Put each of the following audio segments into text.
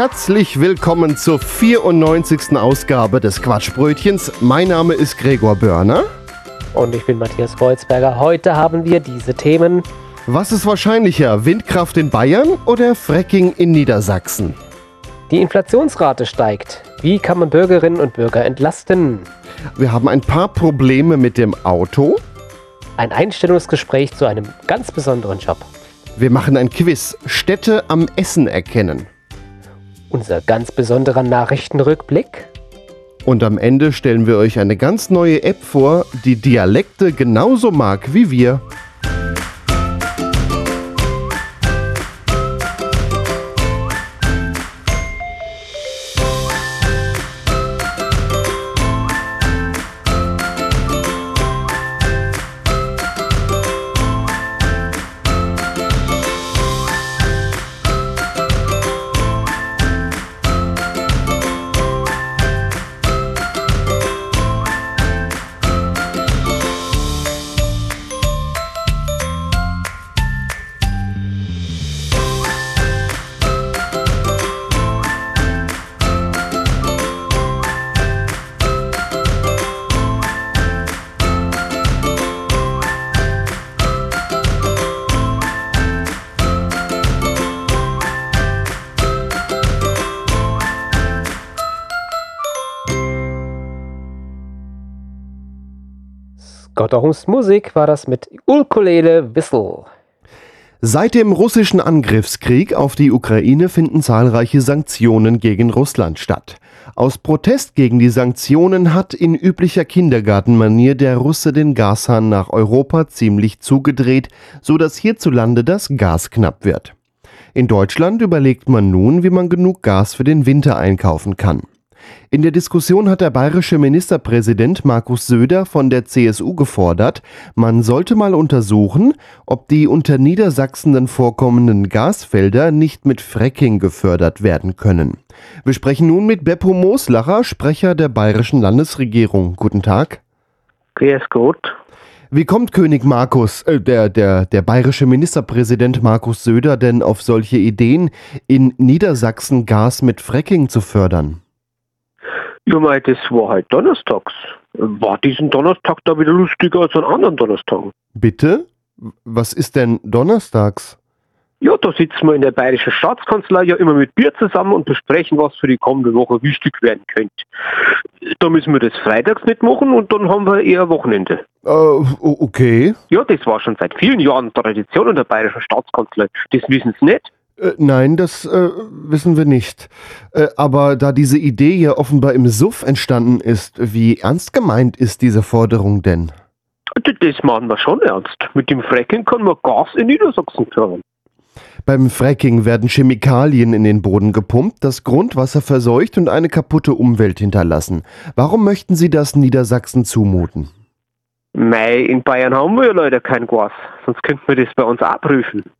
Herzlich willkommen zur 94. Ausgabe des Quatschbrötchens. Mein Name ist Gregor Börner. Und ich bin Matthias Kreuzberger. Heute haben wir diese Themen. Was ist wahrscheinlicher, Windkraft in Bayern oder Fracking in Niedersachsen? Die Inflationsrate steigt. Wie kann man Bürgerinnen und Bürger entlasten? Wir haben ein paar Probleme mit dem Auto. Ein Einstellungsgespräch zu einem ganz besonderen Job. Wir machen ein Quiz. Städte am Essen erkennen. Unser ganz besonderer Nachrichtenrückblick. Und am Ende stellen wir euch eine ganz neue App vor, die Dialekte genauso mag wie wir. Gotterhumsmusik war das mit Ukulele Whistle. Seit dem russischen Angriffskrieg auf die Ukraine finden zahlreiche Sanktionen gegen Russland statt. Aus Protest gegen die Sanktionen hat in üblicher Kindergartenmanier der Russe den Gashahn nach Europa ziemlich zugedreht, so dass hierzulande das Gas knapp wird. In Deutschland überlegt man nun, wie man genug Gas für den Winter einkaufen kann. In der Diskussion hat der bayerische Ministerpräsident Markus Söder von der CSU gefordert, man sollte mal untersuchen, ob die unter Niedersachsen vorkommenden Gasfelder nicht mit Fracking gefördert werden können. Wir sprechen nun mit Beppo Moslacher, Sprecher der bayerischen Landesregierung. Guten Tag. Grüß Gott. Wie kommt König Markus, äh, der, der, der bayerische Ministerpräsident Markus Söder denn auf solche Ideen, in Niedersachsen Gas mit Fracking zu fördern? Ja, mei, das war halt donnerstags. War diesen Donnerstag da wieder lustiger als an anderen Donnerstagen? Bitte? Was ist denn donnerstags? Ja, da sitzen wir in der Bayerischen Staatskanzlei ja immer mit Bier zusammen und besprechen, was für die kommende Woche wichtig werden könnte. Da müssen wir das freitags nicht machen und dann haben wir eher Wochenende. Äh, okay. Ja, das war schon seit vielen Jahren Tradition in der Bayerischen Staatskanzlei. Das wissen Sie nicht. Äh, nein, das äh, wissen wir nicht. Äh, aber da diese Idee ja offenbar im Suff entstanden ist, wie ernst gemeint ist diese Forderung denn? Das machen wir schon ernst. Mit dem Fracking kann man Gas in Niedersachsen fördern. Beim Fracking werden Chemikalien in den Boden gepumpt, das Grundwasser verseucht und eine kaputte Umwelt hinterlassen. Warum möchten Sie das Niedersachsen zumuten? Mei, in Bayern haben wir ja leider kein Gas. Sonst könnten wir das bei uns auch prüfen. Äh,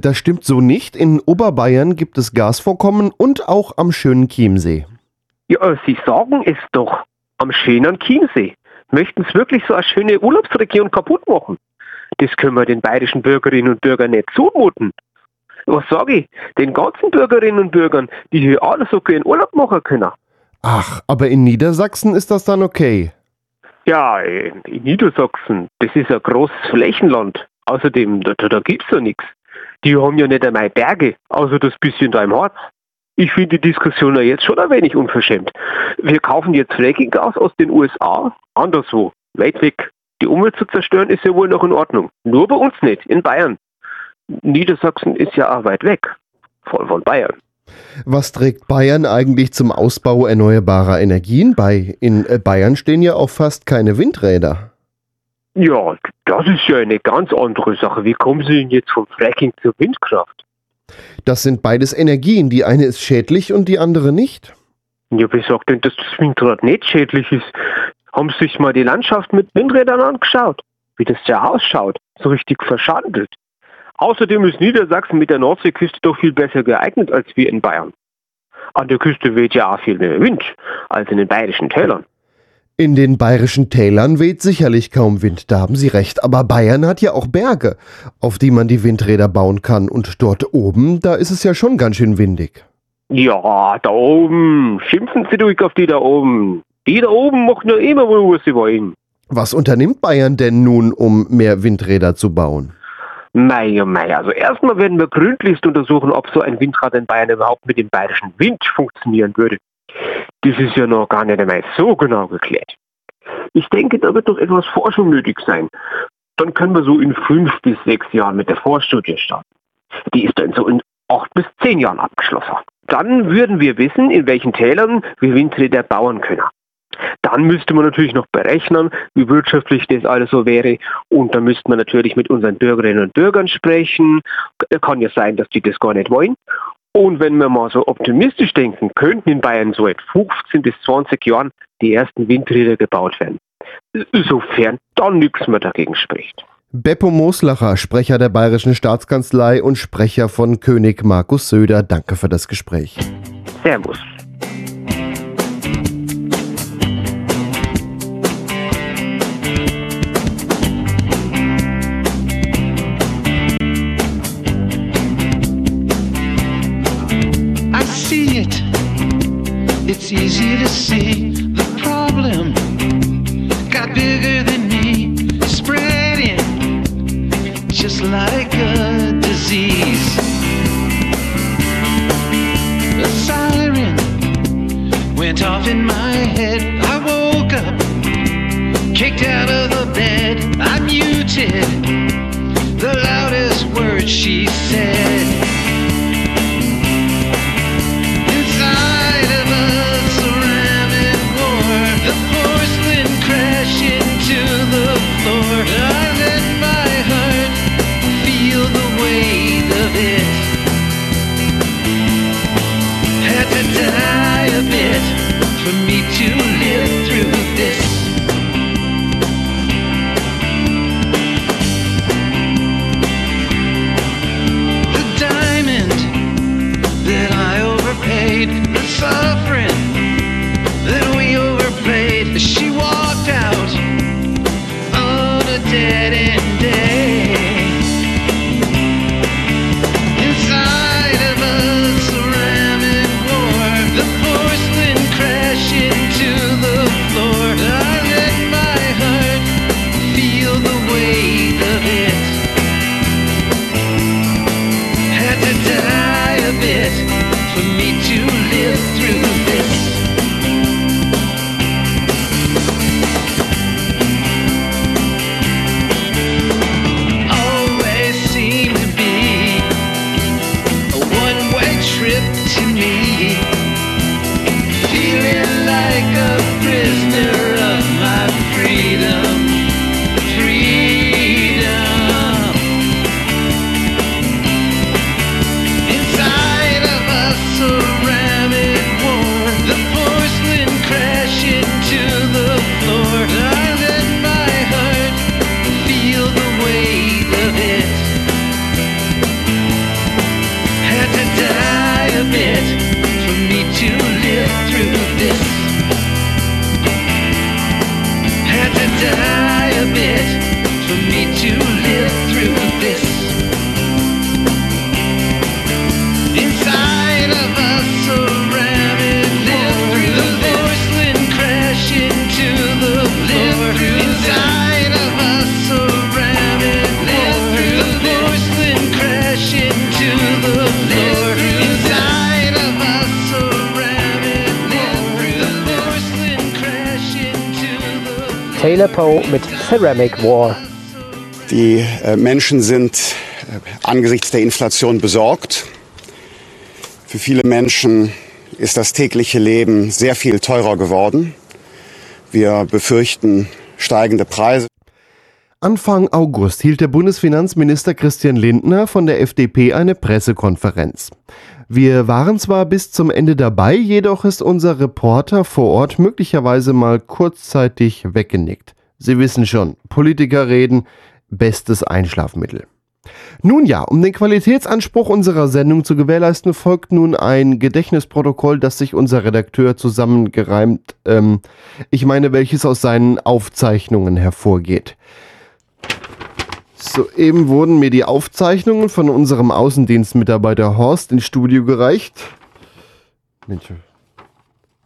Das stimmt so nicht. In Oberbayern gibt es Gasvorkommen und auch am schönen Chiemsee. Ja, Sie sagen es doch. Am schönen Chiemsee. Möchten Sie wirklich so eine schöne Urlaubsregion kaputt machen? Das können wir den bayerischen Bürgerinnen und Bürgern nicht zumuten. Was sage ich? Den ganzen Bürgerinnen und Bürgern, die hier alle so gern Urlaub machen können. Ach, aber in Niedersachsen ist das dann okay. Ja, in Niedersachsen, das ist ein großes Flächenland. Außerdem, da, da, da gibt's ja nichts. Die haben ja nicht einmal Berge, außer das bisschen da im Harz. Ich finde die Diskussion ja jetzt schon ein wenig unverschämt. Wir kaufen jetzt Frackinggas aus den USA, anderswo, weit weg. Die Umwelt zu zerstören ist ja wohl noch in Ordnung. Nur bei uns nicht, in Bayern. Niedersachsen ist ja auch weit weg. Voll von Bayern. Was trägt Bayern eigentlich zum Ausbau erneuerbarer Energien bei? In äh, Bayern stehen ja auch fast keine Windräder. Ja, das ist ja eine ganz andere Sache. Wie kommen Sie denn jetzt vom Fracking zur Windkraft? Das sind beides Energien. Die eine ist schädlich und die andere nicht. Ja, wer sagt denn, dass das Windrad nicht schädlich ist? Haben Sie sich mal die Landschaft mit Windrädern angeschaut? Wie das da ausschaut? So richtig verschandelt. Außerdem ist Niedersachsen mit der Nordseeküste doch viel besser geeignet als wir in Bayern. An der Küste weht ja auch viel mehr Wind als in den bayerischen Tälern. In den bayerischen Tälern weht sicherlich kaum Wind, da haben Sie recht, aber Bayern hat ja auch Berge, auf die man die Windräder bauen kann, und dort oben, da ist es ja schon ganz schön windig. Ja, da oben. Schimpfen Sie durch auf die da oben. Die da oben machen ja immer was sie wollen. Was unternimmt Bayern denn nun, um mehr Windräder zu bauen? Mei, oh mei, also erstmal werden wir gründlichst untersuchen, ob so ein Windrad in Bayern überhaupt mit dem bayerischen Wind funktionieren würde. Das ist ja noch gar nicht einmal so genau geklärt. Ich denke, da wird doch etwas Forschung nötig sein. Dann können wir so in fünf bis sechs Jahren mit der Vorstudie starten. Die ist dann so in acht bis zehn Jahren abgeschlossen. Dann würden wir wissen, in welchen Tälern wir Windräder bauen können. Dann müsste man natürlich noch berechnen, wie wirtschaftlich das alles so wäre. Und dann müsste man natürlich mit unseren Bürgerinnen und Bürgern sprechen. Kann ja sein, dass die das gar nicht wollen. Und wenn wir mal so optimistisch denken, könnten in Bayern so in 15 bis 20 Jahren die ersten Windräder gebaut werden. Sofern dann nichts mehr dagegen spricht. Beppo Moslacher, Sprecher der Bayerischen Staatskanzlei und Sprecher von König Markus Söder, danke für das Gespräch. Servus. Like a disease. A siren went off in my head. I woke up, kicked out of the bed. I muted For meet you. Taylor Poe mit Ceramic War. Die äh, Menschen sind äh, angesichts der Inflation besorgt. Für viele Menschen ist das tägliche Leben sehr viel teurer geworden. Wir befürchten steigende Preise. Anfang August hielt der Bundesfinanzminister Christian Lindner von der FDP eine Pressekonferenz. Wir waren zwar bis zum Ende dabei, jedoch ist unser Reporter vor Ort möglicherweise mal kurzzeitig weggenickt. Sie wissen schon, Politiker reden, bestes Einschlafmittel. Nun ja, um den Qualitätsanspruch unserer Sendung zu gewährleisten, folgt nun ein Gedächtnisprotokoll, das sich unser Redakteur zusammengereimt, ähm, ich meine, welches aus seinen Aufzeichnungen hervorgeht. Soeben wurden mir die Aufzeichnungen von unserem Außendienstmitarbeiter Horst ins Studio gereicht. Mensch,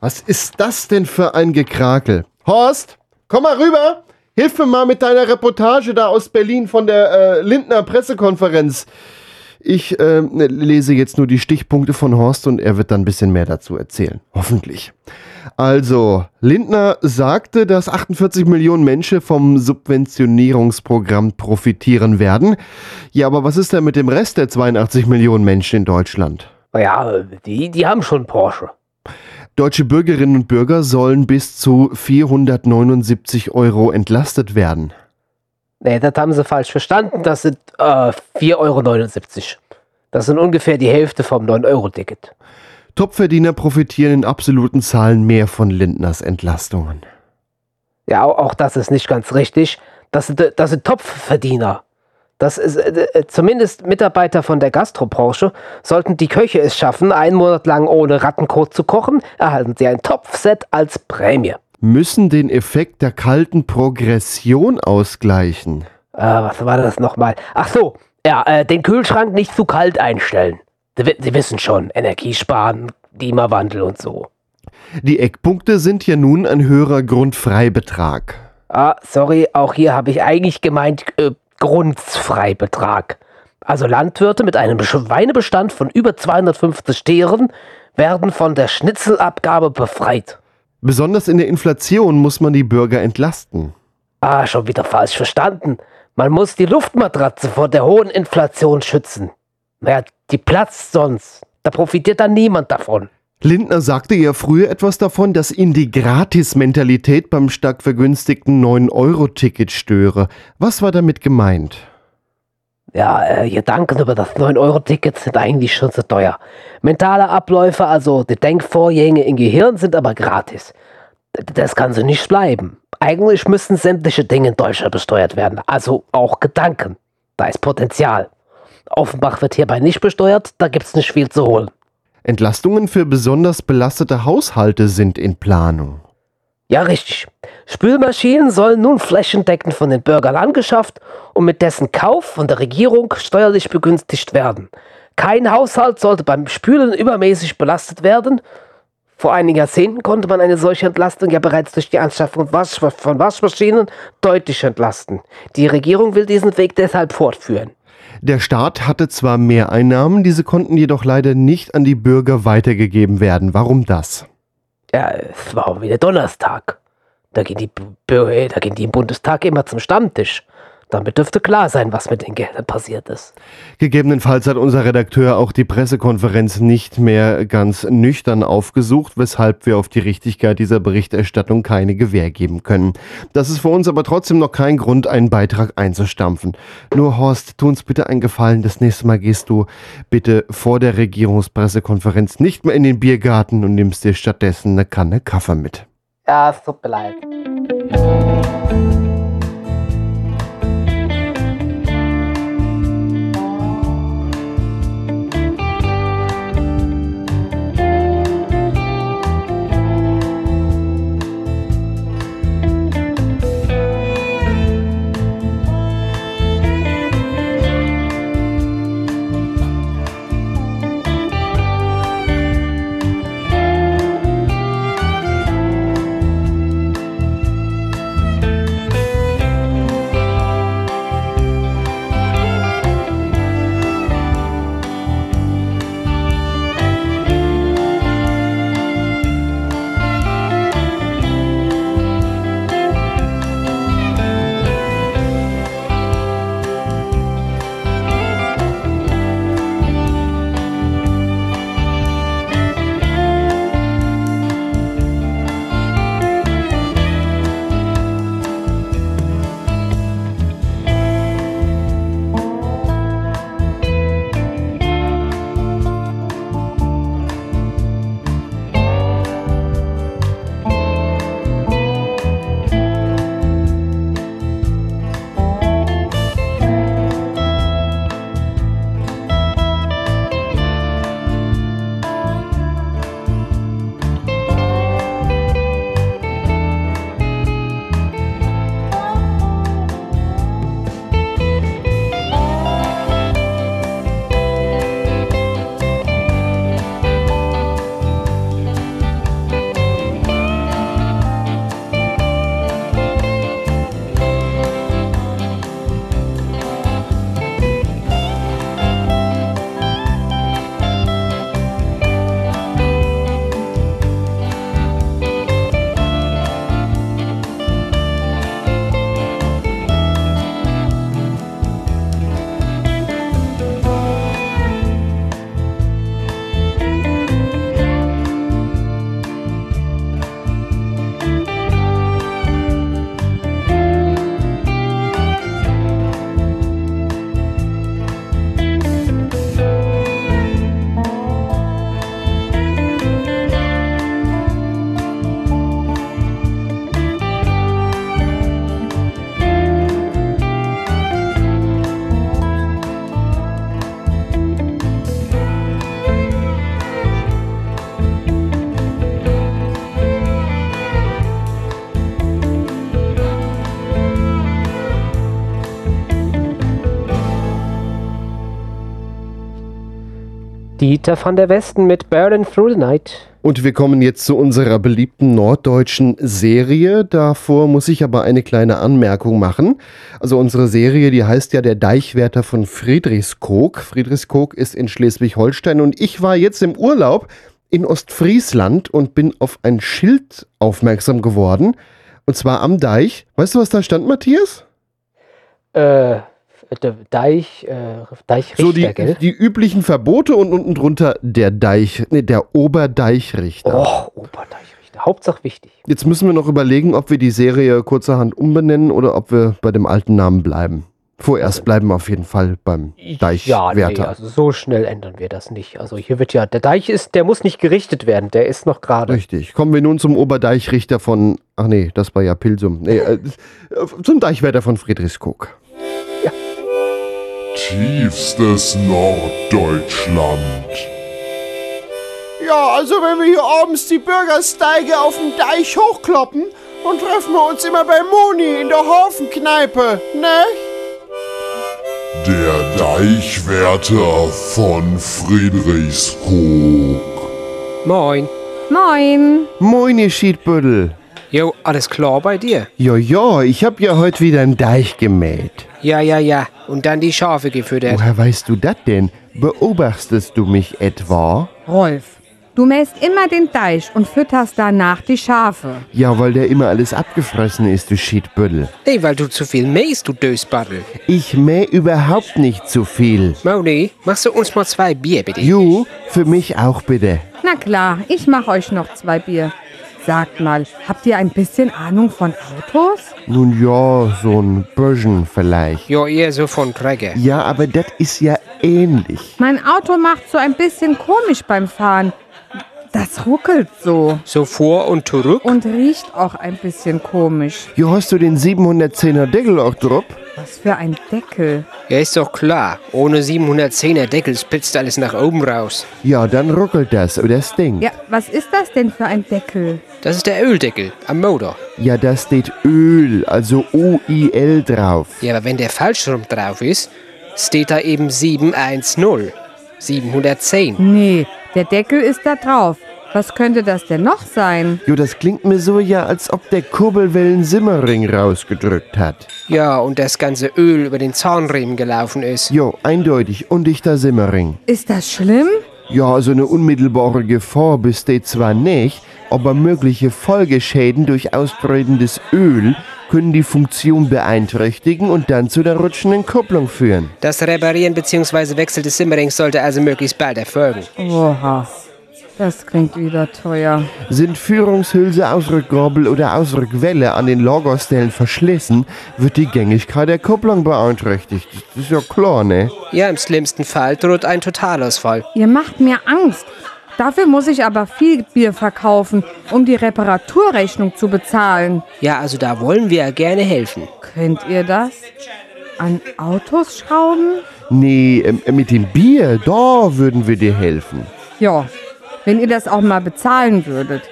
was ist das denn für ein Gekrakel? Horst, komm mal rüber! Hilf mir mal mit deiner Reportage da aus Berlin von der äh, Lindner Pressekonferenz. Ich äh, lese jetzt nur die Stichpunkte von Horst und er wird dann ein bisschen mehr dazu erzählen. Hoffentlich. Also, Lindner sagte, dass 48 Millionen Menschen vom Subventionierungsprogramm profitieren werden. Ja, aber was ist denn mit dem Rest der 82 Millionen Menschen in Deutschland? Naja, die, die haben schon Porsche. Deutsche Bürgerinnen und Bürger sollen bis zu 479 Euro entlastet werden. Nee, das haben sie falsch verstanden. Das sind äh, 4,79 Euro. Das sind ungefähr die Hälfte vom 9-Euro-Ticket. Topverdiener profitieren in absoluten Zahlen mehr von Lindners Entlastungen. Ja, auch, das ist nicht ganz richtig. Das sind, das sind Topfverdiener. Das ist äh, äh, zumindest Mitarbeiter von der Gastrobranche. Sollten die Köche es schaffen, einen Monat lang ohne Rattenkot zu kochen, erhalten sie ein Topfset als Prämie. Müssen den Effekt der kalten Progression ausgleichen. Äh, was war das nochmal? Ach so, ja, äh, den Kühlschrank nicht zu kalt einstellen. Sie, wi- Sie wissen schon, Energiesparen, Klimawandel und so. Die Eckpunkte sind ja nun ein höherer Grundfreibetrag. Ah, sorry, auch hier habe ich eigentlich gemeint äh, Grundfreibetrag. Also Landwirte mit einem Schweinebestand von über 250 Tieren werden von der Schnitzelabgabe befreit. Besonders in der Inflation muss man die Bürger entlasten. Ah, schon wieder falsch verstanden. Man muss die Luftmatratze vor der hohen Inflation schützen. Naja, die platzt sonst. Da profitiert dann niemand davon. Lindner sagte ja früher etwas davon, dass ihn die Gratis-Mentalität beim stark vergünstigten 9-Euro-Ticket störe. Was war damit gemeint? Ja, äh, Gedanken über das 9-Euro-Ticket sind eigentlich schon zu teuer. Mentale Abläufe, also die Denkvorgänge im Gehirn, sind aber gratis. Das kann so nicht bleiben. Eigentlich müssten sämtliche Dinge in Deutschland besteuert werden, also auch Gedanken. Da ist Potenzial. Offenbach wird hierbei nicht besteuert, da gibt's nicht viel zu holen. Entlastungen für besonders belastete Haushalte sind in Planung. Ja, richtig. Spülmaschinen sollen nun flächendeckend von den Bürgern angeschafft und mit dessen Kauf von der Regierung steuerlich begünstigt werden. Kein Haushalt sollte beim Spülen übermäßig belastet werden. Vor einigen Jahrzehnten konnte man eine solche Entlastung ja bereits durch die Anschaffung von Waschmaschinen deutlich entlasten. Die Regierung will diesen Weg deshalb fortführen. Der Staat hatte zwar Mehreinnahmen, diese konnten jedoch leider nicht an die Bürger weitergegeben werden. Warum das? Ja, es war auch wieder Donnerstag. Da gehen die, Bü- da gehen die im Bundestag immer zum Stammtisch. Damit dürfte klar sein, was mit den Geldern passiert ist. Gegebenenfalls hat unser Redakteur auch die Pressekonferenz nicht mehr ganz nüchtern aufgesucht, weshalb wir auf die Richtigkeit dieser Berichterstattung keine Gewähr geben können. Das ist für uns aber trotzdem noch kein Grund, einen Beitrag einzustampfen. Nur Horst, tu uns bitte einen Gefallen, das nächste Mal gehst du bitte vor der Regierungspressekonferenz nicht mehr in den Biergarten und nimmst dir stattdessen eine Kanne Kaffee mit. Ja, es tut mir leid. Dieter van der Westen mit Burning Through the Night. Und wir kommen jetzt zu unserer beliebten norddeutschen Serie. Davor muss ich aber eine kleine Anmerkung machen. Also unsere Serie, die heißt ja Der Deichwärter von Friedrichskoog. Friedrichskoog ist in Schleswig-Holstein und ich war jetzt im Urlaub in Ostfriesland und bin auf ein Schild aufmerksam geworden. Und zwar am Deich. Weißt du, was da stand, Matthias? Äh, Deich, äh, Deichrichter, So die, gell? die üblichen Verbote und unten drunter der Deich, nee, der Oberdeichrichter. Oh, Oberdeichrichter. Hauptsache wichtig. Jetzt müssen wir noch überlegen, ob wir die Serie kurzerhand umbenennen oder ob wir bei dem alten Namen bleiben. Vorerst bleiben wir auf jeden Fall beim Ja, nee, Deichwärter. also so schnell ändern wir das nicht. Also hier wird ja, der Deich ist, der muss nicht gerichtet werden, der ist noch gerade. Richtig. Kommen wir nun zum Oberdeichrichter von, ach nee, das war ja Pilsum. Nee, äh, zum Deichwärter von Friedrichskoog. Tiefstes Norddeutschland. Ja, also wenn wir hier abends die Bürgersteige auf dem Deich hochkloppen, dann treffen wir uns immer bei Moni in der Hafenkneipe, ne? Der Deichwärter von Friedrichskoog. Moin. Moin. Moin, ihr Schiedbüttel. Jo, alles klar bei dir? Ja, ja, ich hab ja heute wieder einen Deich gemäht. Ja, ja, ja. Und dann die Schafe gefüttert. Woher weißt du das denn? Beobachtest du mich etwa? Rolf, du mähst immer den Deich und fütterst danach die Schafe. Ja, weil der immer alles abgefressen ist, du Schiedbüttel. Nee, weil du zu viel mähst, du Dösbaddel. Ich mäh überhaupt nicht zu viel. Moni, machst du uns mal zwei Bier, bitte? Ju, für mich auch bitte. Na klar, ich mach euch noch zwei Bier. Sagt mal, habt ihr ein bisschen Ahnung von Autos? Nun ja, so ein bisschen vielleicht. Ja, eher so von Träger. Ja, aber das ist ja ähnlich. Mein Auto macht so ein bisschen komisch beim Fahren. Das ruckelt so So vor und zurück? und riecht auch ein bisschen komisch. Jo, hast du den 710er Deckel auch drauf? Was für ein Deckel. Ja, ist doch klar. Ohne 710er Deckel spitzt alles nach oben raus. Ja, dann ruckelt das oder stinkt. Ja, was ist das denn für ein Deckel? Das ist der Öldeckel am Motor. Ja, da steht Öl, also O-I-L drauf. Ja, aber wenn der falsch rum drauf ist, steht da eben 710. 710. Nee, der Deckel ist da drauf. Was könnte das denn noch sein? Jo, das klingt mir so ja, als ob der Kurbelwellen Simmering rausgedrückt hat. Ja, und das ganze Öl über den Zahnriemen gelaufen ist. Jo, eindeutig, undichter Simmering. Ist das schlimm? Ja, so eine unmittelbare Gefahr besteht zwar nicht, aber mögliche Folgeschäden durch austretendes Öl können die Funktion beeinträchtigen und dann zu der rutschenden Kupplung führen. Das Reparieren bzw. Wechsel des Simmerings sollte also möglichst bald erfolgen. Oha. Das klingt wieder teuer. Sind Führungshülse, Ausrückgabel oder Ausrückwelle an den Lagerstellen verschlissen, wird die Gängigkeit der Kupplung beeinträchtigt. Das ist ja klar, ne? Ja, im schlimmsten Fall droht ein Totalausfall. Ihr macht mir Angst. Dafür muss ich aber viel Bier verkaufen, um die Reparaturrechnung zu bezahlen. Ja, also da wollen wir ja gerne helfen. Könnt ihr das? An Autos schrauben? Nee, ähm, mit dem Bier, da würden wir dir helfen. Ja, wenn ihr das auch mal bezahlen würdet.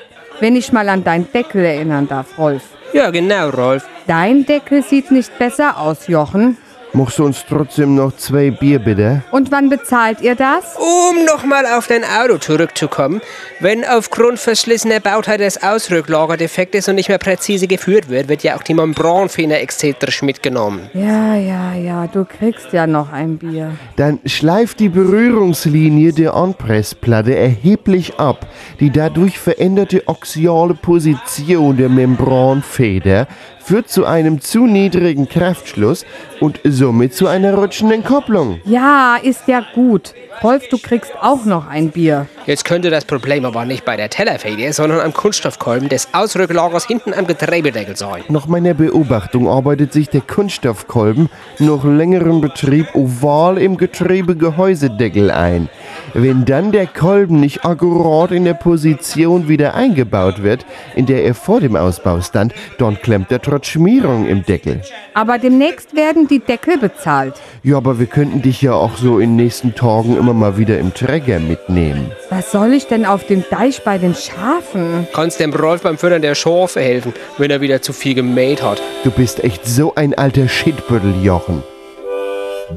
Wenn ich mal an deinen Deckel erinnern darf, Rolf. Ja, genau, Rolf. Dein Deckel sieht nicht besser aus, Jochen. Machst du uns trotzdem noch zwei Bier, bitte? Und wann bezahlt ihr das? Um nochmal auf dein Auto zurückzukommen, wenn aufgrund verschlissener Bautheit das Ausrücklager defekt ist und nicht mehr präzise geführt wird, wird ja auch die Membranfehler exzentrisch mitgenommen. Ja, ja, ja, du kriegst ja noch ein Bier. Dann schleift die Berührungslinie der Anpressplatte erheblich ab. Die dadurch veränderte axiale Position der Membranfeder führt zu einem zu niedrigen Kraftschluss und somit zu einer rutschenden Kupplung. Ja, ist ja gut. Rolf, du kriegst auch noch ein Bier. Jetzt könnte das Problem aber nicht bei der Tellerfeder, sondern am Kunststoffkolben des Ausrücklagers hinten am Geträbedeckel sein. Nach meiner Beobachtung arbeitet sich der Kunststoffkolben nach längerem Betrieb oval im Getriebegehäusedeckel ein. Wenn dann der Kolben nicht akkurat in der Position wieder eingebaut wird, in der er vor dem Ausbau stand, dann klemmt er trotz Schmierung im Deckel. Aber demnächst werden die Deckel bezahlt. Ja, aber wir könnten dich ja auch so in den nächsten Tagen immer mal wieder im Träger mitnehmen. Was soll ich denn auf dem Deich bei den Schafen? Kannst dem Rolf beim Füttern der Schafe helfen, wenn er wieder zu viel gemäht hat. Du bist echt so ein alter Shitbüttel, Jochen.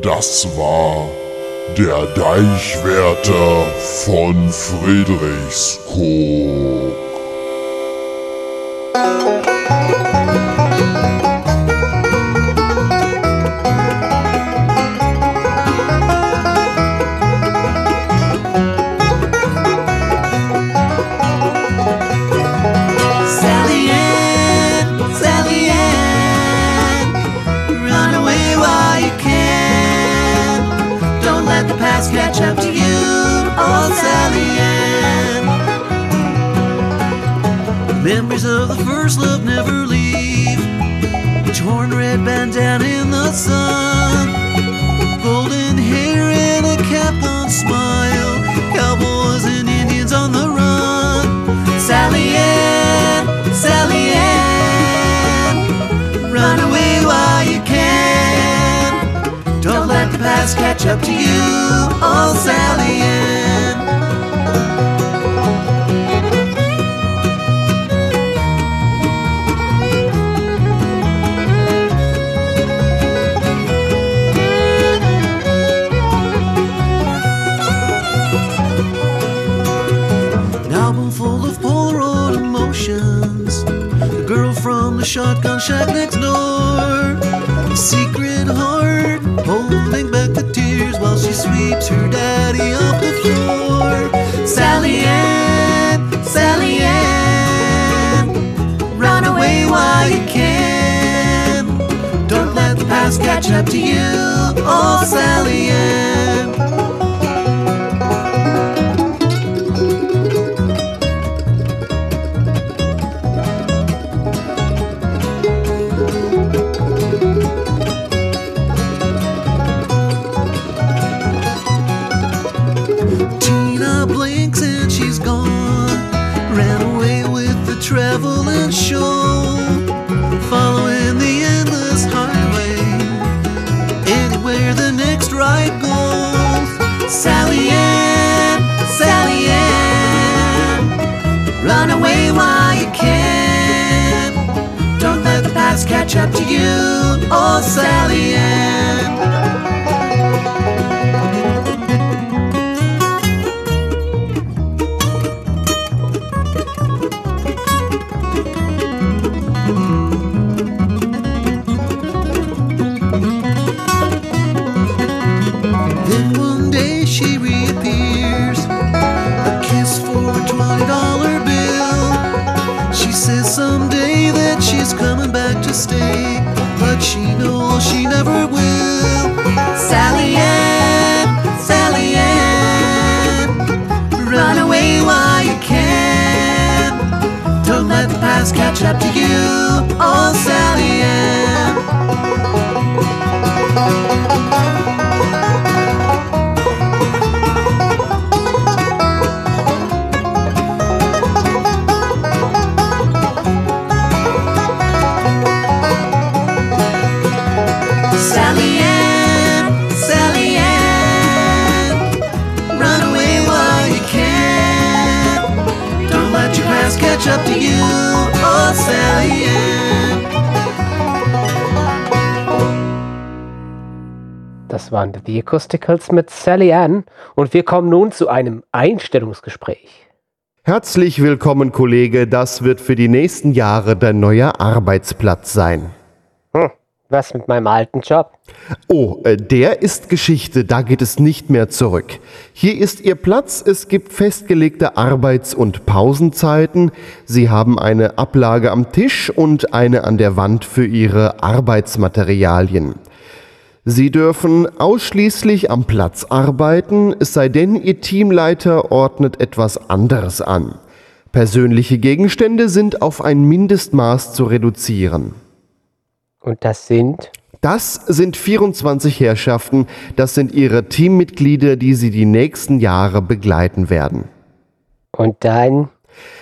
Das war Der Deichwärter von Friedrichskoog. The first love never leave. Torn red bandana in the sun, golden hair and a cap on smile. Cowboys and Indians on the run. Sally Ann, Sally Ann, run away while you can. Don't let the past catch up to you, oh Sally Ann. You, oh Sally Ann. Die Acousticals mit Sally Ann und wir kommen nun zu einem Einstellungsgespräch. Herzlich willkommen, Kollege. Das wird für die nächsten Jahre dein neuer Arbeitsplatz sein. Hm, was mit meinem alten Job? Oh, äh, der ist Geschichte, da geht es nicht mehr zurück. Hier ist Ihr Platz, es gibt festgelegte Arbeits- und Pausenzeiten, Sie haben eine Ablage am Tisch und eine an der Wand für Ihre Arbeitsmaterialien. Sie dürfen ausschließlich am Platz arbeiten, es sei denn, Ihr Teamleiter ordnet etwas anderes an. Persönliche Gegenstände sind auf ein Mindestmaß zu reduzieren. Und das sind? Das sind 24 Herrschaften, das sind ihre Teammitglieder, die sie die nächsten Jahre begleiten werden. Und dann?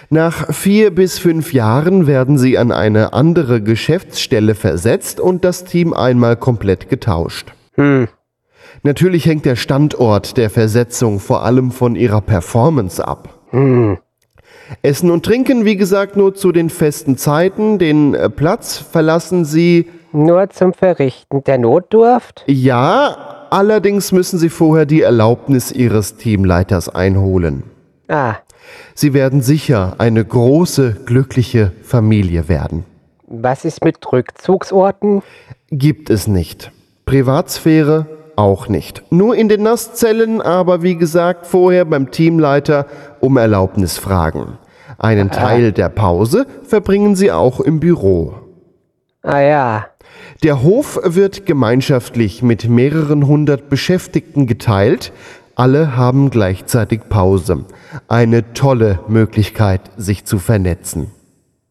Nach vier bis fünf Jahren werden sie an eine andere Geschäftsstelle versetzt und das Team einmal komplett getauscht. Hm. Natürlich hängt der Standort der Versetzung vor allem von ihrer Performance ab. Hm. Essen und Trinken, wie gesagt, nur zu den festen Zeiten. Den äh, Platz verlassen sie Nur zum Verrichten der Notdurft? Ja, Allerdings müssen Sie vorher die Erlaubnis Ihres Teamleiters einholen. Ah, Sie werden sicher eine große, glückliche Familie werden. was ist mit Rückzugsorten? Gibt es nicht. Privatsphäre auch nicht. Nur in den Nasszellen, aber wie gesagt, vorher beim Teamleiter um Erlaubnis fragen. Einen Teil der Pause verbringen Sie auch im Büro. Ah ja, Der Hof wird gemeinschaftlich mit mehreren hundert Beschäftigten geteilt. Alle haben gleichzeitig Pause. Eine tolle Möglichkeit, sich zu vernetzen.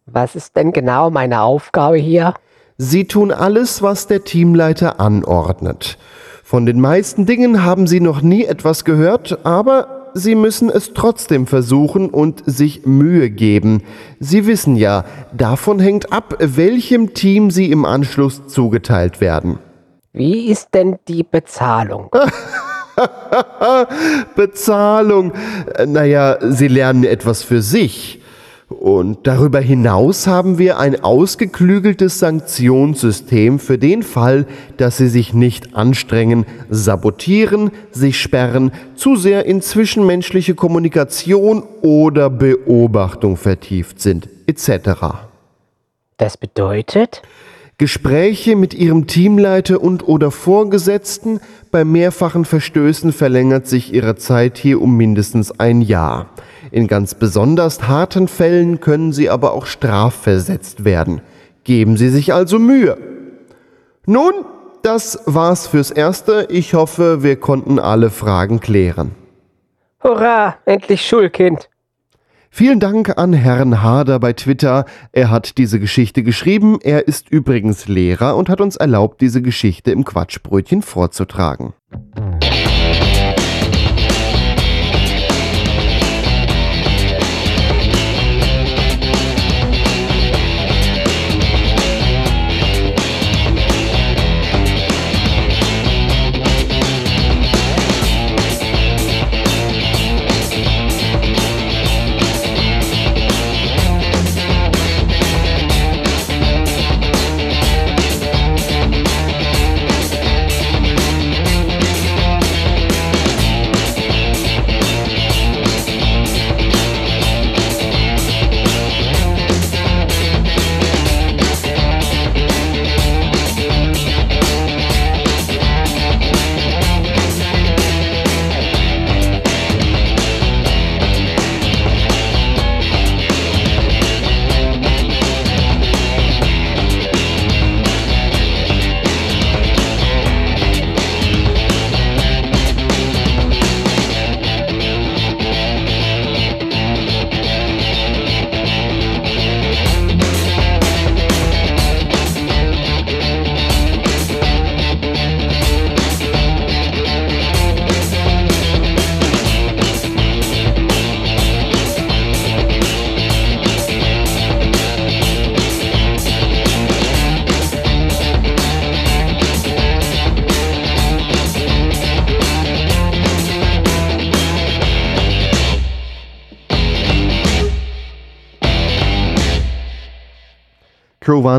was ist denn genau meine Aufgabe hier? Sie tun alles, was der Teamleiter anordnet. Von den meisten Dingen haben Sie noch nie etwas gehört, aber Sie müssen es trotzdem versuchen und sich Mühe geben. Sie wissen ja, davon hängt ab, welchem Team Sie im Anschluss zugeteilt werden. Wie ist denn die Bezahlung? Bezahlung. Äh, Naja, Sie lernen etwas für sich. Und darüber hinaus haben wir ein ausgeklügeltes Sanktionssystem für den Fall, dass Sie sich nicht anstrengen, sabotieren, sich sperren, zu sehr in zwischenmenschliche Kommunikation oder Beobachtung vertieft sind, etc. Das bedeutet? Gespräche mit ihrem Teamleiter und oder Vorgesetzten bei mehrfachen Verstößen verlängert sich ihre Zeit hier um mindestens ein Jahr. In ganz besonders harten Fällen können sie aber auch strafversetzt werden. Geben Sie sich also Mühe. Nun, das war's fürs Erste. Ich hoffe, wir konnten alle Fragen klären. Hurra, endlich Schulkind. Vielen Dank an Herrn Harder bei Twitter. Er hat diese Geschichte geschrieben. Er ist übrigens Lehrer und hat uns erlaubt, diese Geschichte im Quatschbrötchen vorzutragen.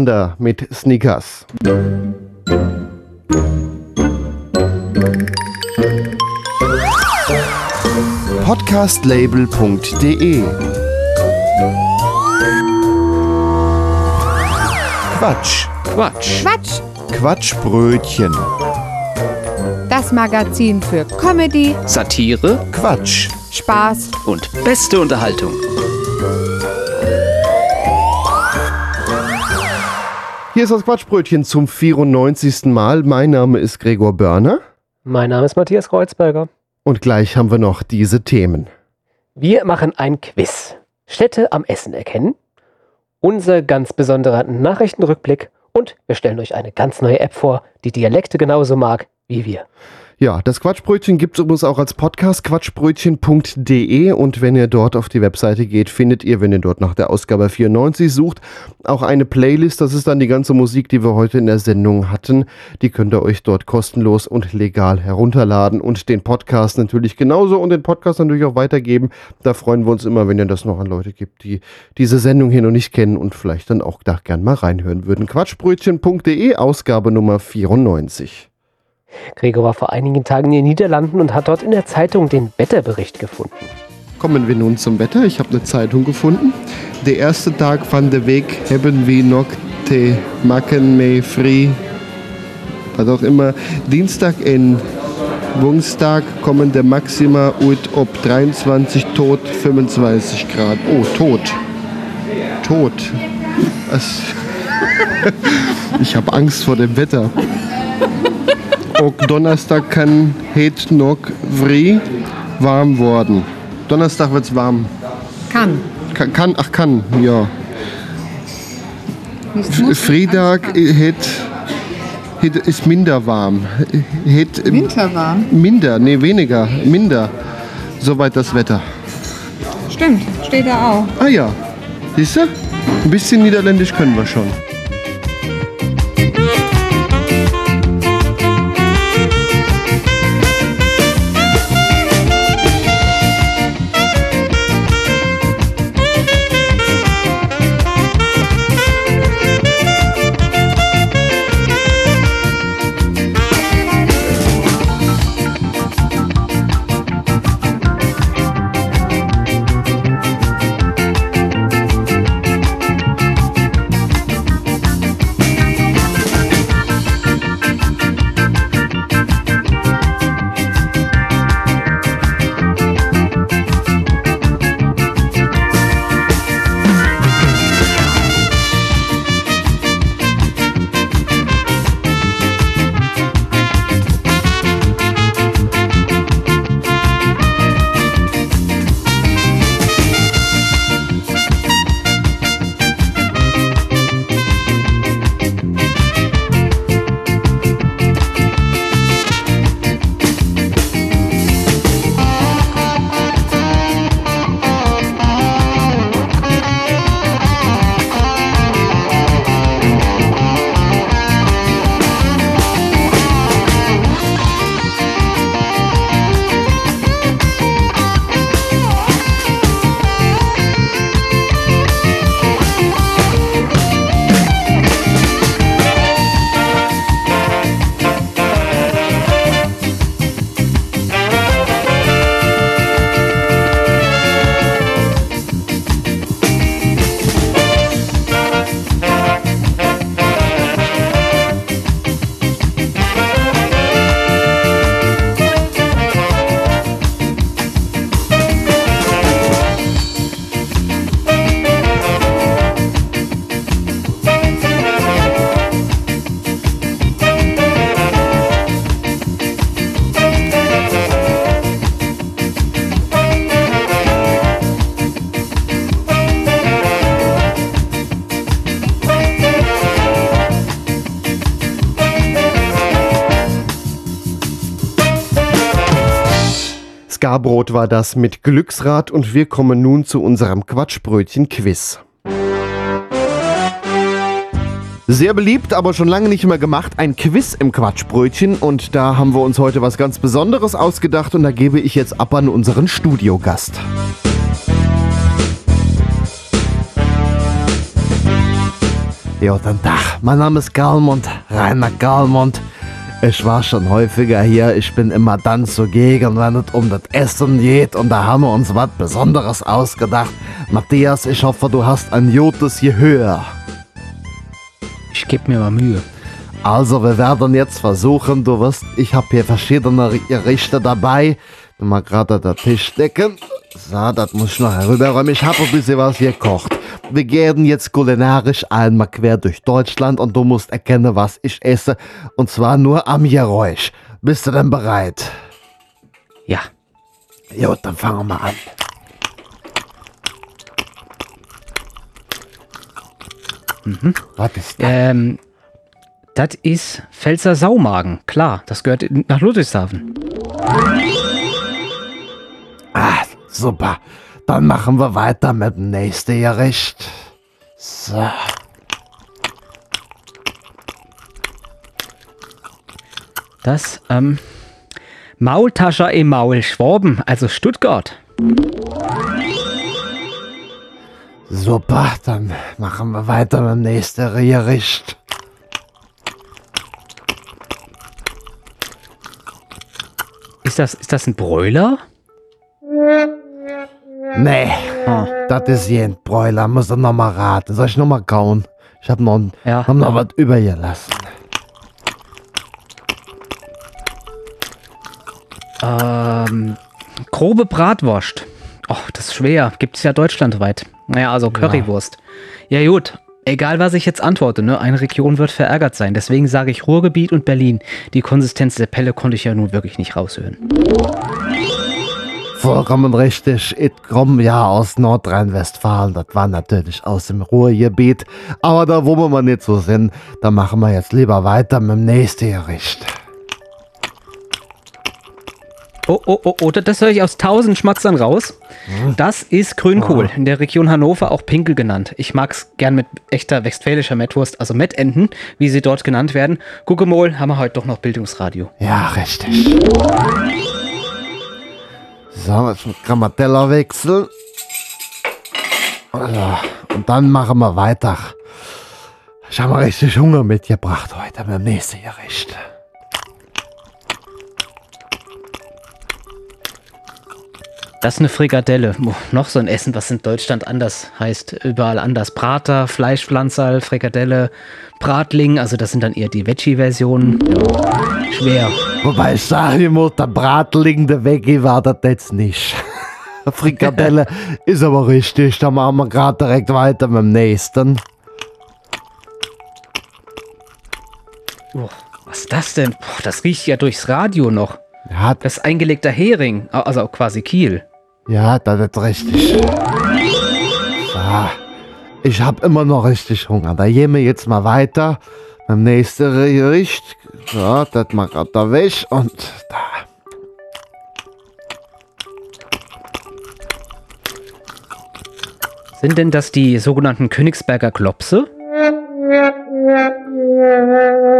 Crowanda mit Sneakers. Podcastlabel.de Quatsch. Quatsch. Quatsch, Quatschbrötchen. das Magazin für Comedy, Satire Quatsch. Spaß und beste Unterhaltung. Ist das Quatschbrötchen zum 94. Mal. Mein Name ist Gregor Börner Mein Name ist Matthias Kreuzberger. und gleich haben wir noch diese Themen. Wir machen ein Quiz. Städte am Essen erkennen. Unser ganz besonderer Nachrichtenrückblick. Und wir stellen euch eine ganz neue App vor, die Dialekte genauso mag wie wir. Ja, das Quatschbrötchen gibt es übrigens auch als Podcast, quatschbrötchen.de und wenn ihr dort auf die Webseite geht, findet ihr, wenn ihr dort nach der Ausgabe 94 sucht, auch eine Playlist. Das ist dann die ganze Musik, die wir heute in der Sendung hatten. Die könnt ihr euch dort kostenlos und legal herunterladen und den Podcast natürlich genauso und den Podcast natürlich auch weitergeben. Da freuen wir uns immer, wenn ihr das noch an Leute gibt, die diese Sendung hier noch nicht kennen und vielleicht dann auch da gern mal reinhören würden. Quatschbrötchen.de, Ausgabe Nummer 94. Gregor war vor einigen Tagen in den Niederlanden und hat dort in der Zeitung den Wetterbericht gefunden. Kommen wir nun zum Wetter. Ich habe eine Zeitung gefunden. Der erste Tag van de Weg haben wir noch te machen me free. Was auch immer. Dienstag in Woensdag kommen der Maxima ut ob 23 tot 25 Grad. Oh, tot. Tot. Ich habe Angst vor dem Wetter. Auch Donnerstag kann het noch früh warm worden. Donnerstag wird's warm. Kann. Kann, kann ach kann, ja. Freitag het, het ist minder warm. Het Winterwarm. minder, nee weniger, minder. Soweit das Wetter. Stimmt, steht da auch. Ah ja, siehst du? Ein bisschen Niederländisch können wir schon. War das mit Glücksrad und wir kommen nun zu unserem Quatschbrötchen-Quiz. Sehr beliebt, aber schon lange nicht mehr gemacht, ein Quiz im Quatschbrötchen und da haben wir uns heute was ganz Besonderes ausgedacht und da gebe ich jetzt ab an unseren Studiogast. Ja, guten Tag. Mein Name ist Galmund, Rainer Galmund. Ich war schon häufiger hier. Ich bin immer dann zugegen, wenn es um das Essen geht. Und da haben wir uns was Besonderes ausgedacht. Matthias, ich hoffe, du hast ein gutes Gehör. Ich gebe mir mal Mühe. Also, wir werden jetzt versuchen, du wirst, ich habe hier verschiedene Gerichte dabei. Mal gerade den Tisch decken. So, das muss ich noch herüberräumen. Ich habe ein bisschen was gekocht. Wir gehen jetzt kulinarisch einmal quer durch Deutschland und du musst erkennen, was ich esse. Und zwar nur am Geräusch. Bist du denn bereit? Ja. Gut, dann fangen wir an. Mhm. Was ist das? Ähm, das ist Pfälzer Saumagen. Klar, das gehört nach Ludwigshafen. Super. Dann machen wir weiter mit dem nächsten Gericht. So. Das, ähm, Maultascher im Maul, Schwaben, also Stuttgart. Super, dann machen wir weiter mit dem nächsten Gericht. Ist das, ist das ein Broiler? Nee, Ah. das ist jeden Bräuler. Muss ich noch mal raten. Soll ich noch mal kauen? Ich hab noch, Ja. hab noch was übergelassen. Ähm, grobe Bratwurst. Oh, das ist schwer. Gibt es ja deutschlandweit. Naja, also Currywurst. Ja. gut. Egal, was ich jetzt antworte, ne? Eine Region wird verärgert sein. Deswegen sage ich Ruhrgebiet und Berlin. Die Konsistenz der Pelle konnte ich ja nun wirklich nicht raushören. Vollkommen richtig. Ich komme ja aus Nordrhein-Westfalen. Das war natürlich aus dem Ruhrgebiet. Aber da, wo wir nicht so sind, da machen wir jetzt lieber weiter mit dem nächsten Gericht. Oh, oh, oh, oh, das höre ich aus tausend Schmatzern raus. Das ist Grünkohl, in der Region Hannover auch Pinkel genannt. Ich mag es gern mit echter westfälischer Mettwurst, also Mettenten, wie sie dort genannt werden. Gucke mal, haben wir heute doch noch Bildungsradio. Ja, richtig. So, jetzt mit Grammatella wechseln. Also, und dann machen wir weiter. Ich habe richtig Hunger mitgebracht heute dem nächsten Gericht. Das ist eine Frikadelle. Oh, noch so ein Essen, was in Deutschland anders heißt. Überall anders. Prater, Fleischpflanzerl, Frikadelle, Bratling. Also das sind dann eher die Veggie-Versionen. Ja, schwer. Wobei ich sage muss, der Bratling, der Veggie war das jetzt nicht. Frikadelle ist aber richtig. Da machen wir gerade direkt weiter mit dem nächsten. Oh, was ist das denn? Boah, das riecht ja durchs Radio noch. Ja, Das ist eingelegter Hering. Also quasi Kiel. Ja das ist richtig. So. Ich habe immer noch richtig Hunger. Da gehen wir jetzt mal weiter. Beim nächsten Gericht. So, das mal grad da weg und da. Sind denn das die sogenannten Königsberger Klopse?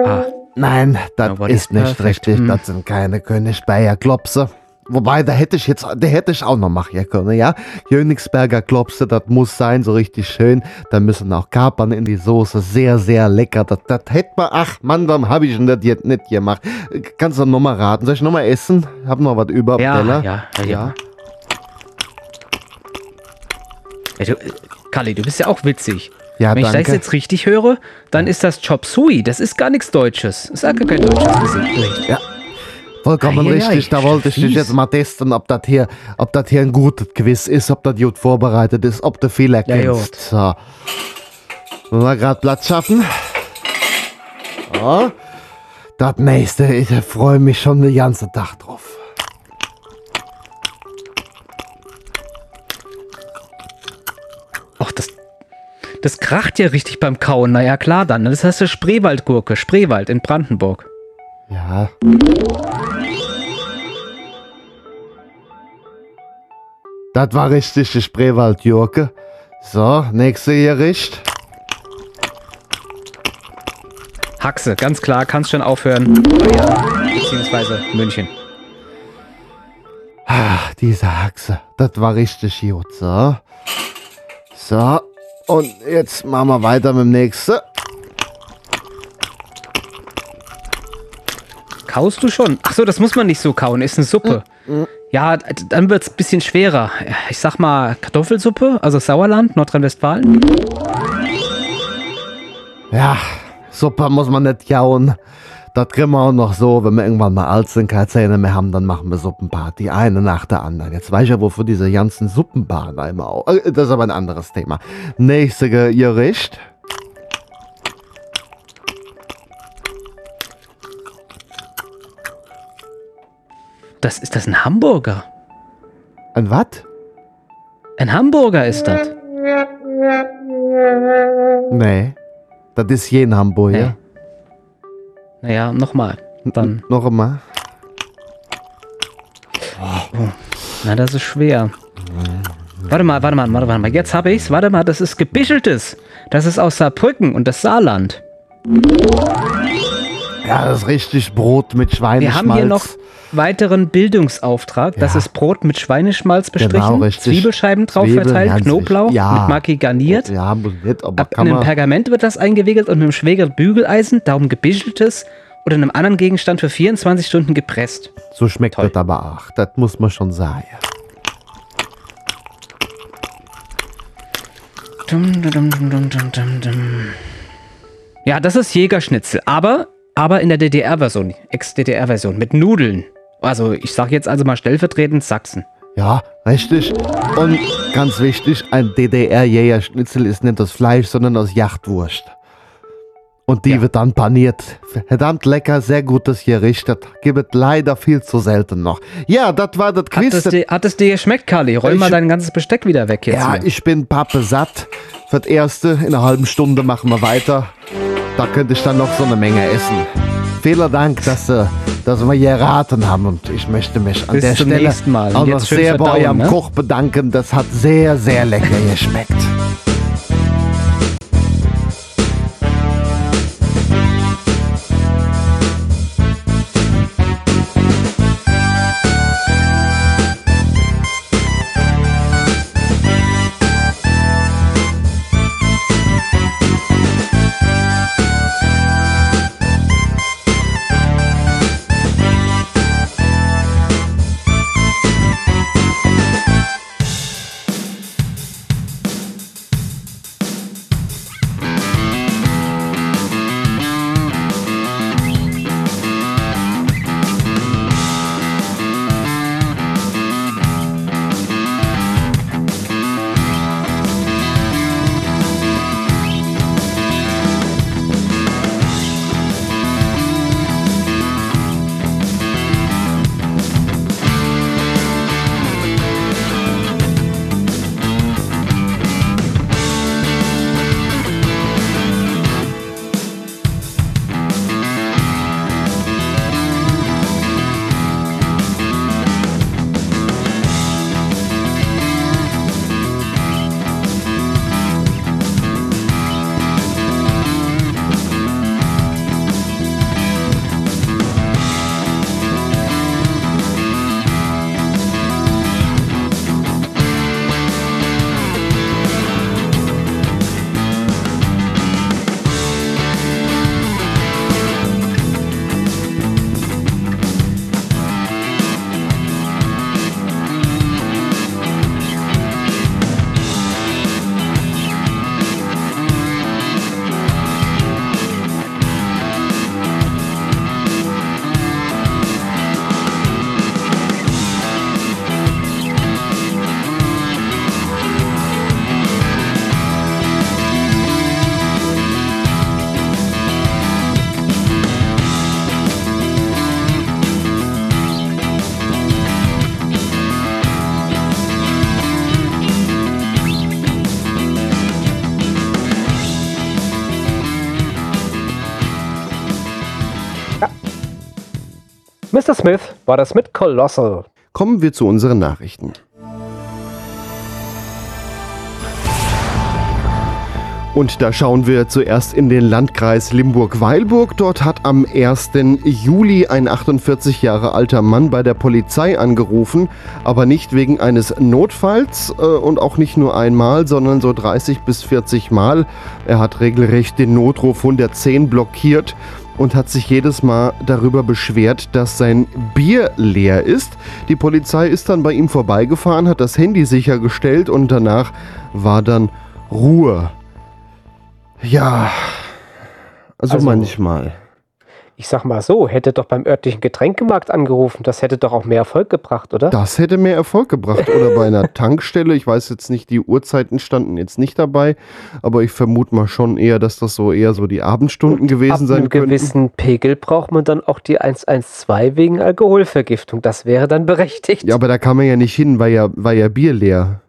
Ah, Nein, das ist nicht perfect. richtig. Hm. Das sind keine Königsberger Klopse. Wobei, da hätte ich jetzt, der hätte ich auch noch machen können, ja. Königsberger Klopse, das muss sein, so richtig schön. Da müssen auch Kapern in die Soße, sehr, sehr lecker. Das, das hätte man, ach Mann, warum habe ich denn das jetzt nicht gemacht? Kannst du noch mal raten? Soll ich noch mal essen? Hab noch was über, ja, Teller? ja, ja, ja. ja du, Kalli, du bist ja auch witzig. Ja, Wenn ich danke. das jetzt richtig höre, dann ist das Chop Suey. Das ist gar nichts Deutsches. Das ist gar kein deutsches Gesicht. Ja. Vollkommen ei, richtig. ei, Da wollte ich dich jetzt mal testen, ob das hier, ob das hier ein gutes Quiz ist, ob das gut vorbereitet ist, ob du Fehler Ja, kennst. gut. so. Wollen wir gerade Platz schaffen? So. Das nächste, ich freue mich schon den ganzen Tag drauf. Ach, das, das kracht ja richtig beim Kauen. Na ja, klar dann. Das heißt Spreewaldgurke. Spreewald in Brandenburg. Ja. Das war richtig, die Spreewaldjurke. So, nächste Gericht. Haxe, ganz klar. Kannst schon aufhören. Beziehungsweise München. Ah, diese Haxe. Das war richtig gut. So. So. Und jetzt machen wir weiter mit dem nächsten. Kaust du schon? Ach so, das muss man nicht so kauen. Ist eine Suppe. Ja, dann wird es ein bisschen schwerer. Ich sag mal Kartoffelsuppe, also Sauerland, Nordrhein-Westfalen. Ja, Suppe muss man nicht jauen. Das kriegen wir auch noch so, wenn wir irgendwann mal alt sind, keine Zähne mehr haben, dann machen wir Suppenparty. Eine nach der anderen. Jetzt weiß ich ja, wofür diese ganzen Suppenbahnen immer auch. äh, Das ist aber ein anderes Thema. Nächste Ge- Gericht. Das ist das ein Hamburger. Ein was? Ein Hamburger ist das. Nee. Das ist jeden Hamburger. Nee. Naja, nochmal. Dann. Noch einmal. Na, das ist schwer. Warte mal, warte mal, warte mal. warte mal. Jetzt habe ich's. Warte mal, das ist gebischeltes. Das ist aus Saarbrücken und das Saarland. Ja, das ist richtig Brot mit Schweineschmalz. Wir haben hier noch weiteren Bildungsauftrag. Das Ja. ist Brot mit Schweineschmalz bestrichen, Genau. Zwiebelscheiben drauf Zwiebeln, verteilt, Knoblauch. Ja. mit Maki garniert. Ja, nicht, aber Ab in einem. Pergament wird das eingewickelt und mit einem schweren Bügeleisen, darum gebischeltes oder einem anderen Gegenstand für 24 Stunden gepresst. So schmeckt das aber auch. Das muss man schon sagen. Dum, dum, dum. Ja, das ist Jägerschnitzel, aber, aber in der DDR-Version, Ex-DDR-Version, mit Nudeln. Also, ich sag jetzt also mal stellvertretend Sachsen. Ja, richtig. Und ganz wichtig, ein DDR-Jägerschnitzel ist nicht aus Fleisch, sondern aus Jachtwurst. Und die wird dann paniert. Verdammt lecker, sehr gutes Gericht. Das gibt es leider viel zu selten noch. Ja, das war das Hat Quiz. es, dir, hat es dir geschmeckt, Kali? Räum Ich- mal dein ganzes Besteck wieder weg jetzt. ja, hier. ich bin pappe satt. Für das Erste, in einer halben Stunde machen wir weiter. Da könnte ich dann noch so eine Menge essen. Vielen Dank, dass, äh, dass wir geraten haben. Und ich möchte mich an Bis der Stelle auch noch sehr bei eurem ne? Koch bedanken. Das hat sehr, sehr lecker geschmeckt. Mr. Smith war das mit Colossal. Kommen wir zu unseren Nachrichten. Und da schauen wir zuerst in den Landkreis Limburg-Weilburg. Dort hat am 1. Juli ein 48 Jahre alter Mann bei der Polizei angerufen, aber nicht wegen eines Notfalls äh, und auch nicht nur einmal, sondern so 30 bis 40 Mal. Er hat regelrecht den Notruf 110 blockiert und hat sich jedes Mal darüber beschwert, dass sein Bier leer ist. Die Polizei ist dann bei ihm vorbeigefahren, hat das Handy sichergestellt und danach war dann Ruhe. Ja, also, Also- manchmal. Ich sag mal so, hätte doch beim örtlichen Getränkemarkt angerufen, das hätte doch auch mehr Erfolg gebracht, oder? Das hätte mehr Erfolg gebracht. Oder bei einer Tankstelle. Ich weiß jetzt nicht, die Uhrzeiten standen jetzt nicht dabei, aber ich vermute mal schon eher, dass das so eher so die Abendstunden gewesen Ab sein einem könnten. gewissen Pegel braucht man dann auch die 112 wegen Alkoholvergiftung. Das wäre dann berechtigt. Ja, aber da kam man ja nicht hin, weil ja, war ja Bier leer.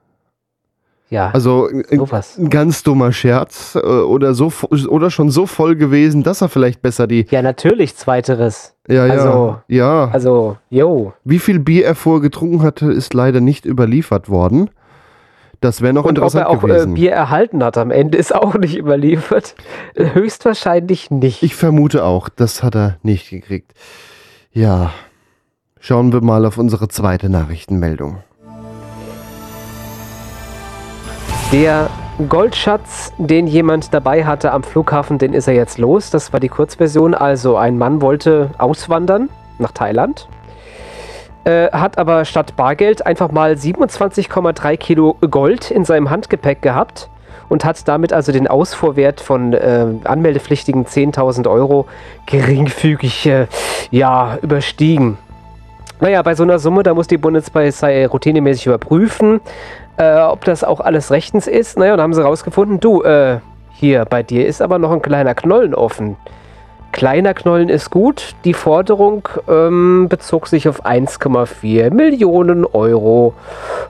Ja, Also äh, sowas. ein ganz dummer Scherz äh, oder so oder schon so voll gewesen, dass er vielleicht besser die. Ja, natürlich, zweiteres. Ja, ja, Also- ja. Also, yo. Wie viel Bier er vorher getrunken hatte, ist leider nicht überliefert worden. Das wäre noch Und ob interessant er auch äh, gewesen. Bier erhalten hat am Ende, ist auch nicht überliefert. Äh, Höchstwahrscheinlich nicht. Ich vermute auch, das hat er nicht gekriegt. Ja, schauen wir mal auf unsere zweite Nachrichtenmeldung. Der Goldschatz, den jemand dabei hatte am Flughafen, den ist er jetzt los. Das war die Kurzversion. Also ein Mann wollte auswandern nach Thailand, äh, hat aber statt Bargeld einfach mal 27,3 Kilo Gold in seinem Handgepäck gehabt und hat damit also den Ausfuhrwert von äh, anmeldepflichtigen 10.000 Euro geringfügig äh, ja, überstiegen. Naja, bei so einer Summe, da muss die Bundespolizei routinemäßig überprüfen, äh, ob das auch alles rechtens ist. Naja, und haben sie rausgefunden, du, äh, hier, bei dir ist aber noch ein kleiner Knollen offen. Kleiner Knollen ist gut. Die Forderung ähm, bezog sich auf 1,4 Millionen Euro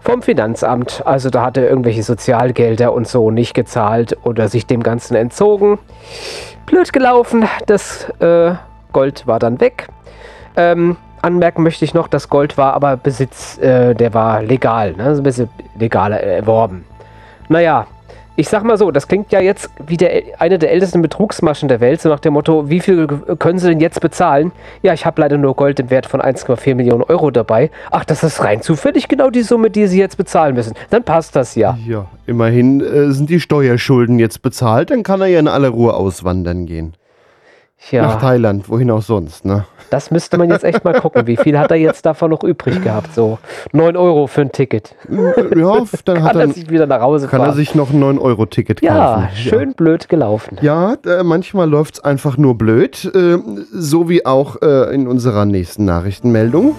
vom Finanzamt. Also da hat er irgendwelche Sozialgelder und so nicht gezahlt oder sich dem Ganzen entzogen. Blöd gelaufen. Das äh, Gold war dann weg. Ähm, anmerken möchte ich noch, das Gold war aber Besitz, äh, der war legal, ne? Also ein bisschen legal erworben. Naja, ich sag mal so, das klingt ja jetzt wie der, eine der ältesten Betrugsmaschen der Welt, so nach dem Motto, wie viel können Sie denn jetzt bezahlen? Ja, ich habe leider nur Gold im Wert von 1,4 Millionen Euro dabei. Ach, das ist rein zufällig genau die Summe, die Sie jetzt bezahlen müssen. Dann passt das ja. Ja, immerhin äh, sind die Steuerschulden jetzt bezahlt, dann kann er ja in aller Ruhe auswandern gehen. Ja. Nach Thailand, wohin auch sonst, ne? Das müsste man jetzt echt mal gucken. Wie viel hat er jetzt davon noch übrig gehabt? So 9 Euro für ein Ticket. Ja, dann hat er, sich wieder nach Hause kann fahren. er sich noch ein 9-Euro-Ticket ja, kaufen. schön blöd gelaufen. Ja, äh, manchmal läuft es einfach nur blöd, äh, so wie auch äh, in unserer nächsten Nachrichtenmeldung.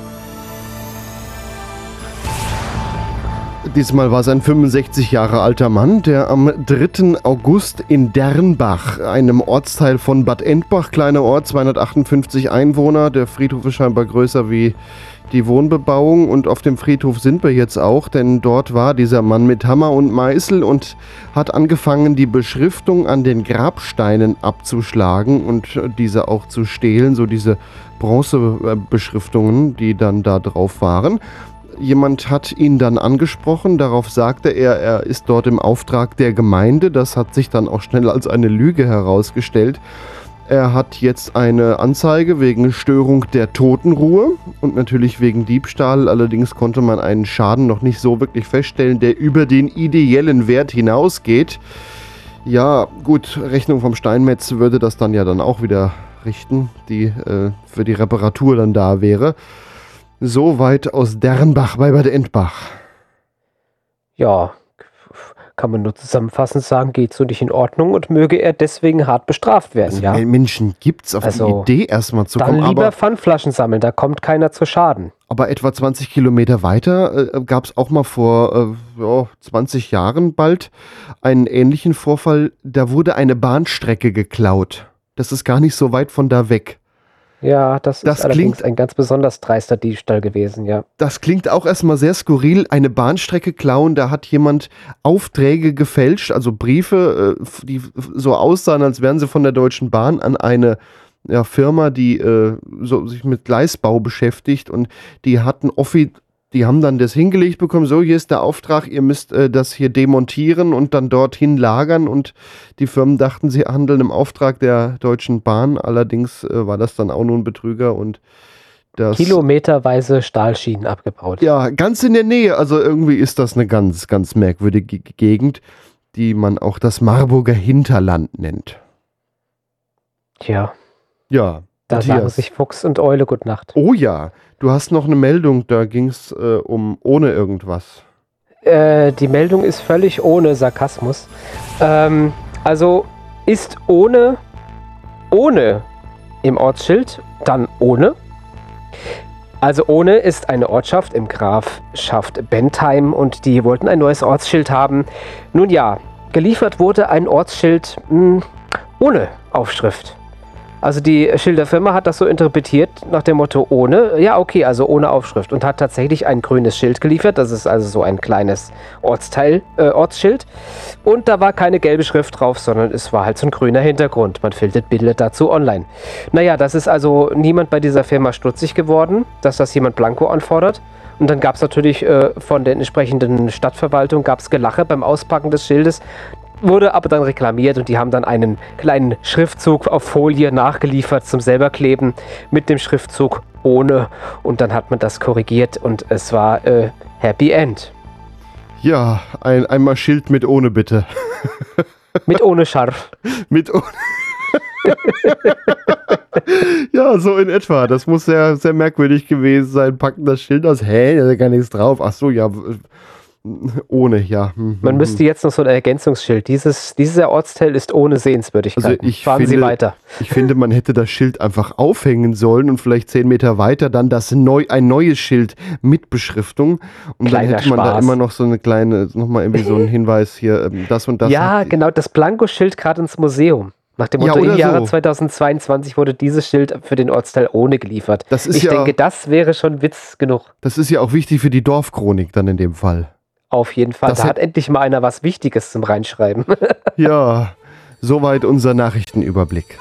Diesmal war es ein 65 Jahre alter Mann, der am 3. August in Dernbach, einem Ortsteil von Bad Endbach, kleiner Ort, 258 Einwohner, der Friedhof ist scheinbar größer wie die Wohnbebauung und auf dem Friedhof sind wir jetzt auch, denn dort war dieser Mann mit Hammer und Meißel und hat angefangen, die Beschriftung an den Grabsteinen abzuschlagen und diese auch zu stehlen, so diese Bronzebeschriftungen, die dann da drauf waren. Jemand hat ihn dann angesprochen, darauf sagte er, er ist dort im Auftrag der Gemeinde. Das hat sich dann auch schnell als eine Lüge herausgestellt. Er hat jetzt eine Anzeige wegen Störung der Totenruhe und natürlich wegen Diebstahl. Allerdings konnte man einen Schaden noch nicht so wirklich feststellen, der über den ideellen Wert hinausgeht. Ja, gut, Rechnung vom Steinmetz würde das dann ja dann auch wieder richten, die äh, für die Reparatur dann da wäre. Soweit aus Dernbach bei Bad Endbach. Ja, kann man nur zusammenfassend sagen, geht so nicht in Ordnung und möge er deswegen hart bestraft werden, Also, ja. Menschen gibt's auf Also, die Idee erstmal zu Dann kommen, lieber aber, Pfandflaschen sammeln, da kommt keiner zu Schaden. aber etwa 20 Kilometer weiter äh, gab es auch mal vor äh, ja, 20 Jahren bald einen ähnlichen Vorfall. Da wurde eine Bahnstrecke geklaut. Das ist gar nicht so weit von da weg. Ja, das, Das ist allerdings klingt- ein ganz besonders dreister Diebstahl gewesen, ja. Das klingt auch erstmal sehr skurril. Eine Bahnstrecke klauen, da hat jemand Aufträge gefälscht, also Briefe, äh, die so aussahen, als wären sie von der Deutschen Bahn an eine ja, Firma, die äh, so, sich mit Gleisbau beschäftigt und die hatten offi die haben dann das hingelegt bekommen, so hier ist der Auftrag, ihr müsst äh, das hier demontieren und dann dorthin lagern und die Firmen dachten, sie handeln im Auftrag der Deutschen Bahn, allerdings äh, war das dann auch nur ein Betrüger und das Kilometerweise Stahlschienen abgebaut. ja, ganz in der Nähe. Also irgendwie ist das eine ganz, ganz merkwürdige Gegend, die man auch das Marburger Hinterland nennt. Tja, Ja, da sagen Matthias. sich Fuchs und Eule Gut Nacht. Oh ja, du hast noch eine Meldung, da ging es äh, um ohne irgendwas. Äh, die Meldung ist völlig ohne Sarkasmus. Ähm, also ist ohne, ohne im Ortsschild, dann ohne. Also ohne ist eine Ortschaft im Grafschaft Bentheim und die wollten ein neues Ortsschild haben. Nun ja, geliefert wurde ein Ortsschild mh, ohne Aufschrift. Also die Schilderfirma hat das so interpretiert nach dem Motto ohne, ja okay, also ohne Aufschrift und hat tatsächlich ein grünes Schild geliefert. Das ist also so ein kleines Ortsteil, äh, Ortsschild. Und da war keine gelbe Schrift drauf, sondern es war halt so ein grüner Hintergrund. Man findet Bilder dazu online. Naja, das ist also niemand bei dieser Firma stutzig geworden, dass das jemand blanko anfordert. Und dann gab es natürlich äh, von der entsprechenden Stadtverwaltung gab's Gelache beim Auspacken des Schildes wurde aber dann reklamiert und die haben dann einen kleinen Schriftzug auf Folie nachgeliefert zum selberkleben mit dem Schriftzug ohne und dann hat man das korrigiert und es war äh, Happy End. Ja, ein, einmal Schild mit ohne bitte. Mit ohne Scharf. mit ohne. ja, so in etwa. Das muss sehr, sehr merkwürdig gewesen sein. Packen das Schild aus. Hä, da ist ja gar nichts drauf. Ach so, ja. Ohne, ja. Man müsste jetzt noch so ein Ergänzungsschild. Dieses, dieser Ortsteil ist ohne Sehenswürdigkeit. Also ich Fahren finde, Sie weiter. Ich finde, man hätte das Schild einfach aufhängen sollen und vielleicht zehn Meter weiter dann das neu, ein neues Schild mit Beschriftung. Und Kleiner dann hätte man da Spaß. immer noch so eine kleine, nochmal irgendwie so einen Hinweis hier, ähm, das und das. ja, genau, das Blankoschild gerade ins Museum. Nach dem Ja, Motto, im oder Jahre so. 2022 wurde dieses Schild für den Ortsteil ohne geliefert. Das ist ich ja- denke, das wäre schon Witz genug. Das ist ja auch wichtig für die Dorfchronik dann in dem Fall. Auf jeden Fall. Das da hat endlich mal einer was Wichtiges zum Reinschreiben. Ja, soweit unser Nachrichtenüberblick.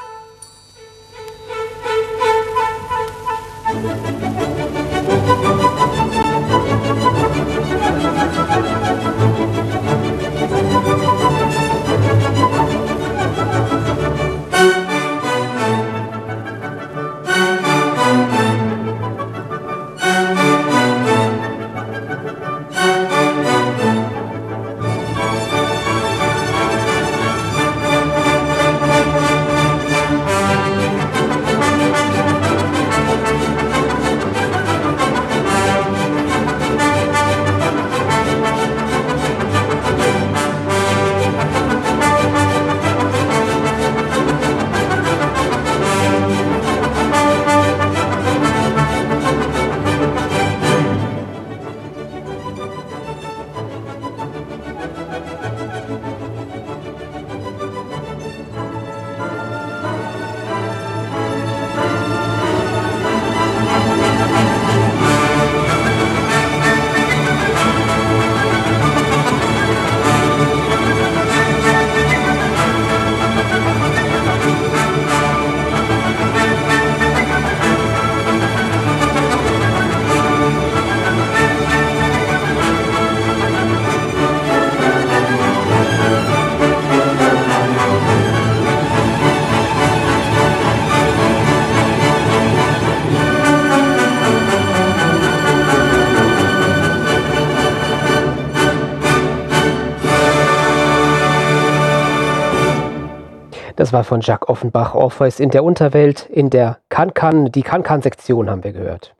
Das war von Jacques Offenbach. Orpheus in der Unterwelt, in der Kankan, die Kankan-Sektion haben wir gehört.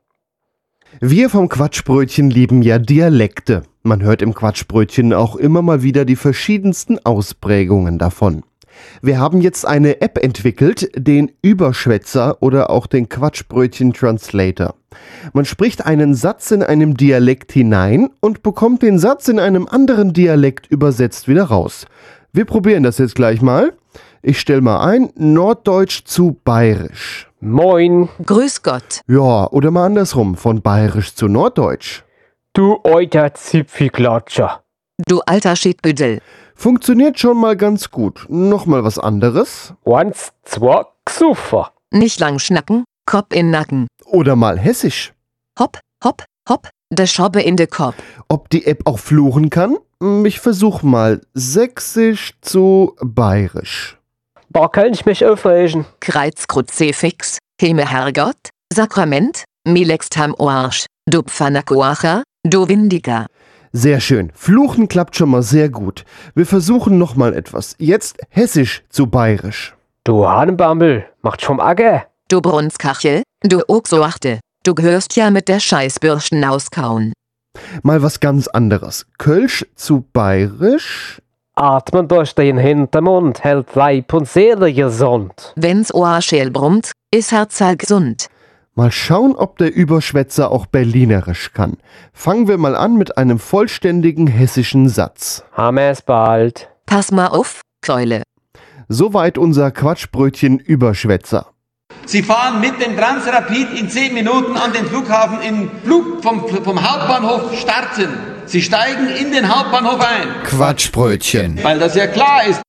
Wir vom Quatschbrötchen lieben ja Dialekte. Man hört im Quatschbrötchen auch immer mal wieder die verschiedensten Ausprägungen davon. Wir haben jetzt eine App entwickelt, den Überschwätzer oder auch den Quatschbrötchen Translator. Man spricht einen Satz in einem Dialekt hinein und bekommt den Satz in einem anderen Dialekt übersetzt wieder raus. Wir probieren das jetzt gleich mal. Ich stelle mal ein, Norddeutsch zu Bayerisch. Moin. Grüß Gott. Ja, oder mal andersrum, von Bayerisch zu Norddeutsch. Du alter Zipfelklatscher. Du alter Schiedbüdel. Funktioniert schon mal ganz gut. Nochmal was anderes. Eins, zwei, Xuffer. Nicht lang schnacken, Kopf in Nacken. Oder mal Hessisch. Hopp, hopp, hopp, de Schobbe in de Kopf. Ob die App auch fluchen kann? Hm, Ich versuch mal Sächsisch zu Bayerisch. Da kann ich mich aufregen. Kreuzkruzifix, Himmel Herrgott, Sakrament, Milextam Oarsch, du Pfanakoacher, du Windiger. Sehr schön. Fluchen klappt schon mal sehr gut. Wir versuchen nochmal etwas. Jetzt Hessisch zu Bayerisch. Du Hahnenbambel, macht schon Acker. Du Brunskachel, du Ochsoachte, du gehörst ja mit der Scheißbürsten auskauen. Mal was ganz anderes. Kölsch zu Bayerisch. Atmen durch den Hintermund hält Leib und Seele gesund. Wenn's Ohrschäl brummt, is Herzal gesund. Mal schauen, ob der Überschwätzer auch Berlinerisch kann. Fangen wir mal an mit einem vollständigen hessischen Satz. Haben es bald. Pass mal auf, Keule. Soweit unser Quatschbrötchen Überschwätzer. Sie fahren mit dem Transrapid in 10 Minuten an den Flughafen in Flug vom, vom Hauptbahnhof starten. Sie steigen in den Hauptbahnhof ein. Quatschbrötchen. Weil das ja klar ist.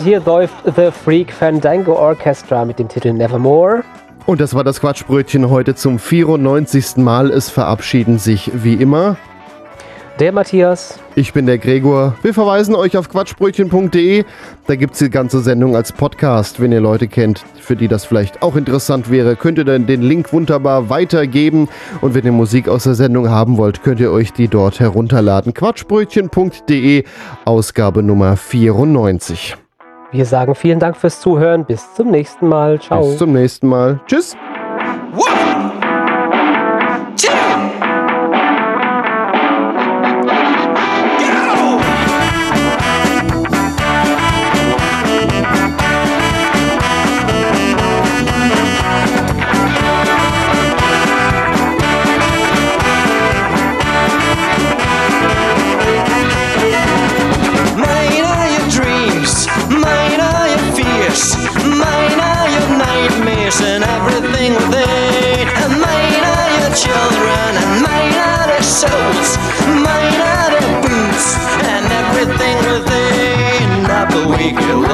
Und hier läuft The Freak Fandango Orchestra mit dem Titel Nevermore. Und das war das Quatschbrötchen heute zum 94. Mal. Es verabschieden sich wie immer Der Matthias. Ich bin der Gregor. Wir verweisen euch auf quatschbrötchen.de. Da gibt es die ganze Sendung als Podcast. Wenn ihr Leute kennt, für die das vielleicht auch interessant wäre, könnt ihr dann den Link wunderbar weitergeben. Und wenn ihr Musik aus der Sendung haben wollt, könnt ihr euch die dort herunterladen. quatschbrötchen.de, Ausgabe Nummer 94. Wir sagen vielen Dank fürs Zuhören. Bis zum nächsten Mal. Ciao. Bis zum nächsten Mal. Tschüss. Mine Miguel.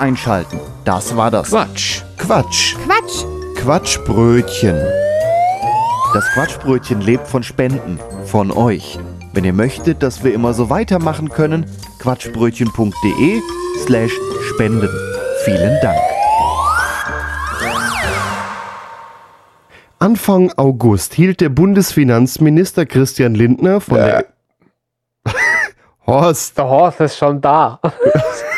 Einschalten. Das war das Quatsch. Quatsch. Quatsch. Quatschbrötchen. Das Quatschbrötchen lebt von Spenden, von euch. Wenn ihr möchtet, dass wir immer so weitermachen können, quatschbrötchen.de slash spenden. Vielen Dank. Anfang August hielt der Bundesfinanzminister Christian Lindner von der. Horst. Der Horst ist schon da.